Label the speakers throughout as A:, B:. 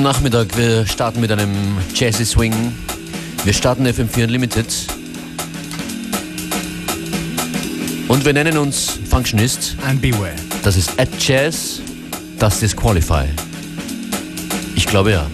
A: Guten Nachmittag, wir starten mit einem Jazzy Swing. Wir starten FM4 Unlimited. Und wir nennen uns Functionist.
B: And beware.
A: Das ist at Jazz, das ist Qualify. Ich glaube ja.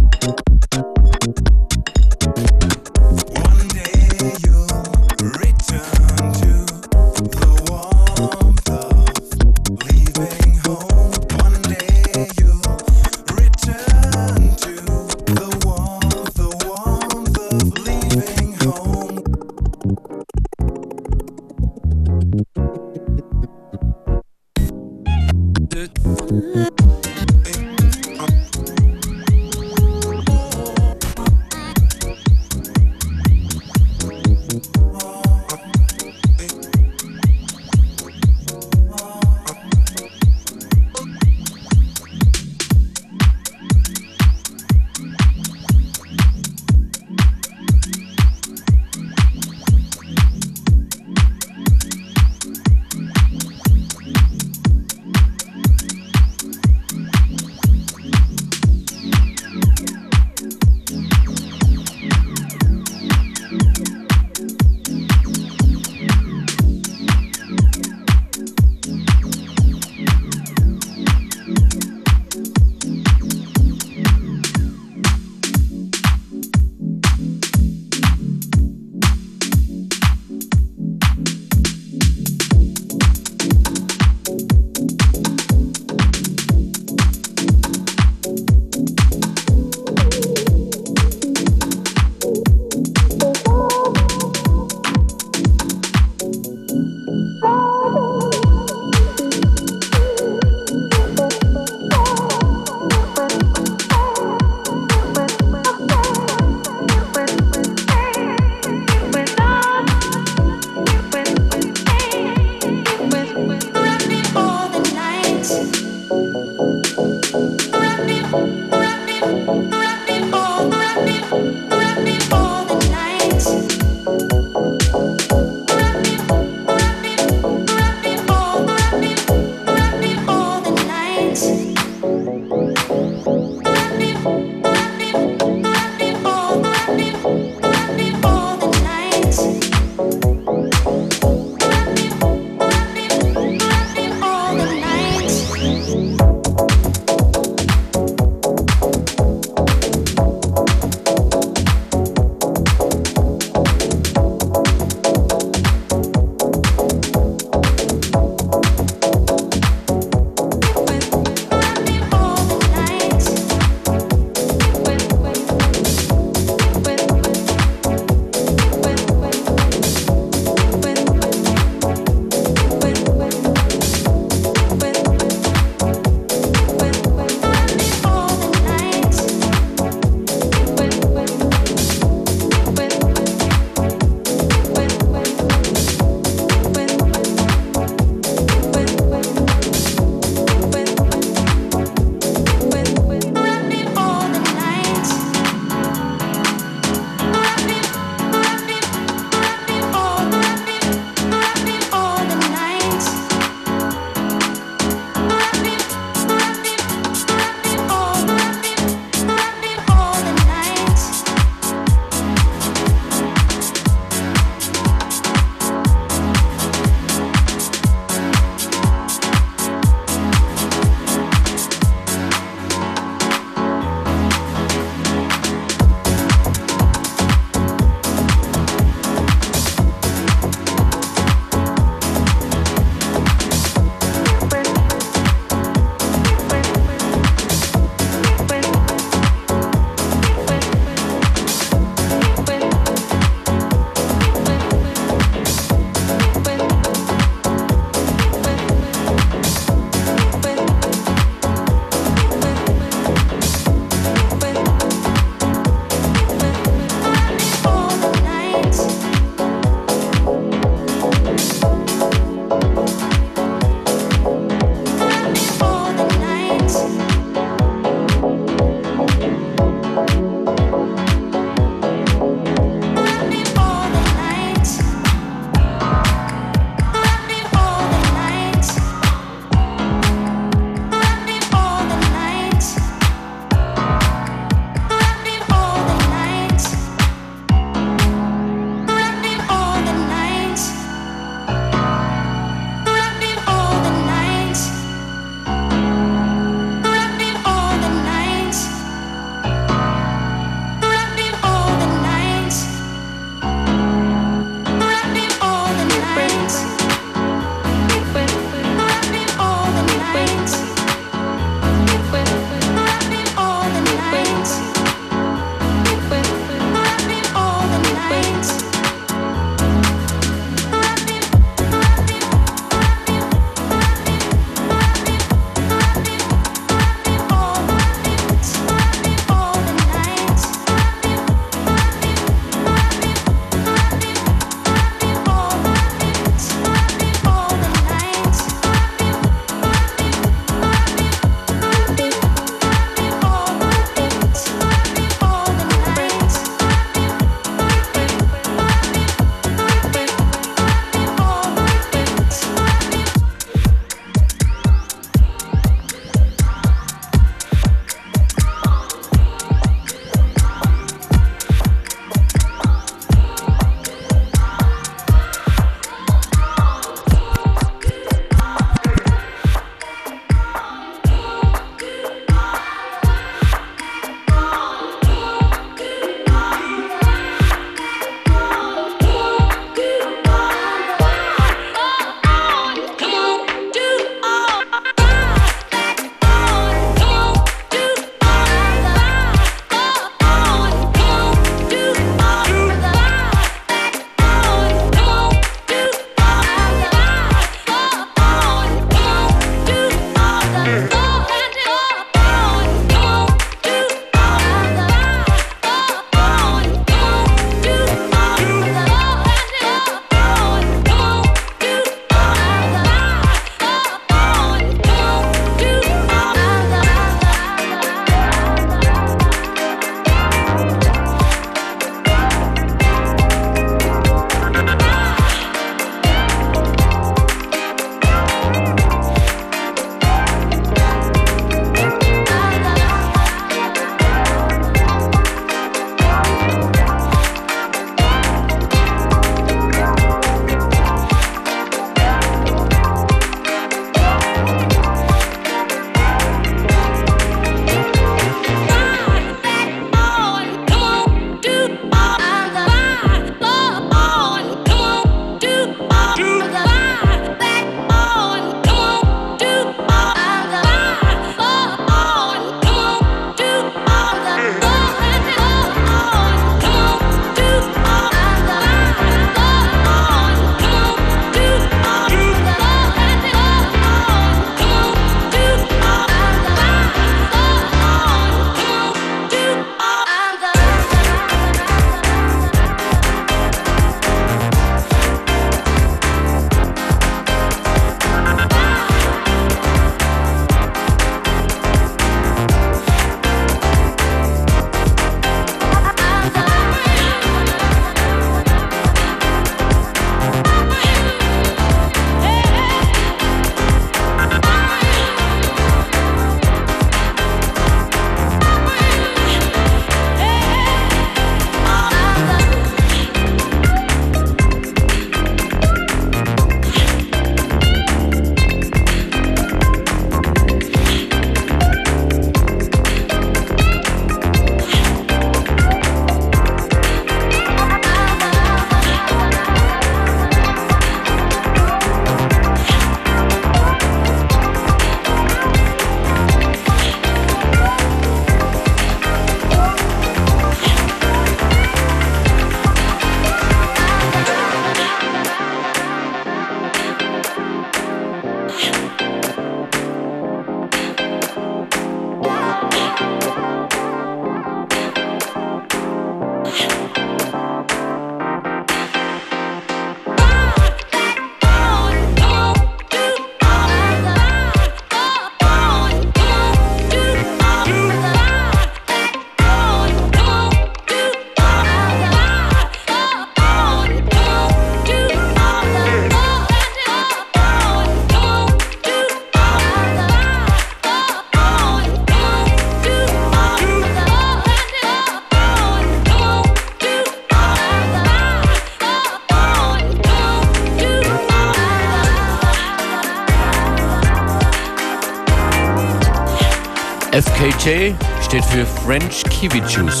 C: FKJ steht für French Kiwi Juice.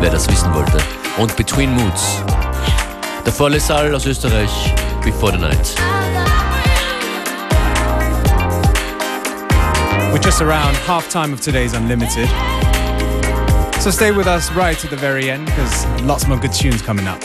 C: Wer das wissen wollte. Und Between Moods. Der Vorlesal aus Österreich, Before the Night.
B: We're just around half time of today's Unlimited. So stay with us right to the very end because lots more good tunes coming up.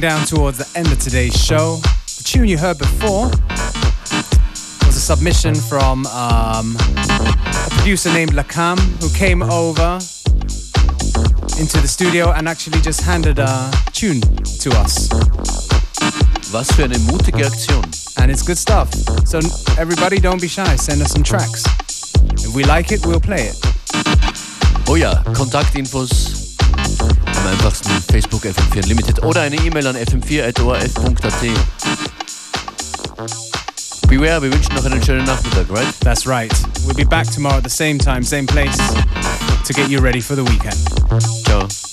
B: Down towards the end of today's show. The tune you heard before was a submission from um, a producer named Lakam who came over into the studio and actually just handed a tune to us.
C: Was für eine mutige Aktion.
B: And it's good stuff. So everybody don't be shy, send us some tracks. If we like it, we'll play it.
C: Oh ja, Kontaktinfos am einfachsten Facebook FM4 Unlimited oder eine E-Mail an fm4.orf.at. Beware, wir wünschen noch einen schönen Nachmittag, right?
B: That's right. We'll be back tomorrow at the same time, same place to get you ready for the weekend.
C: Ciao.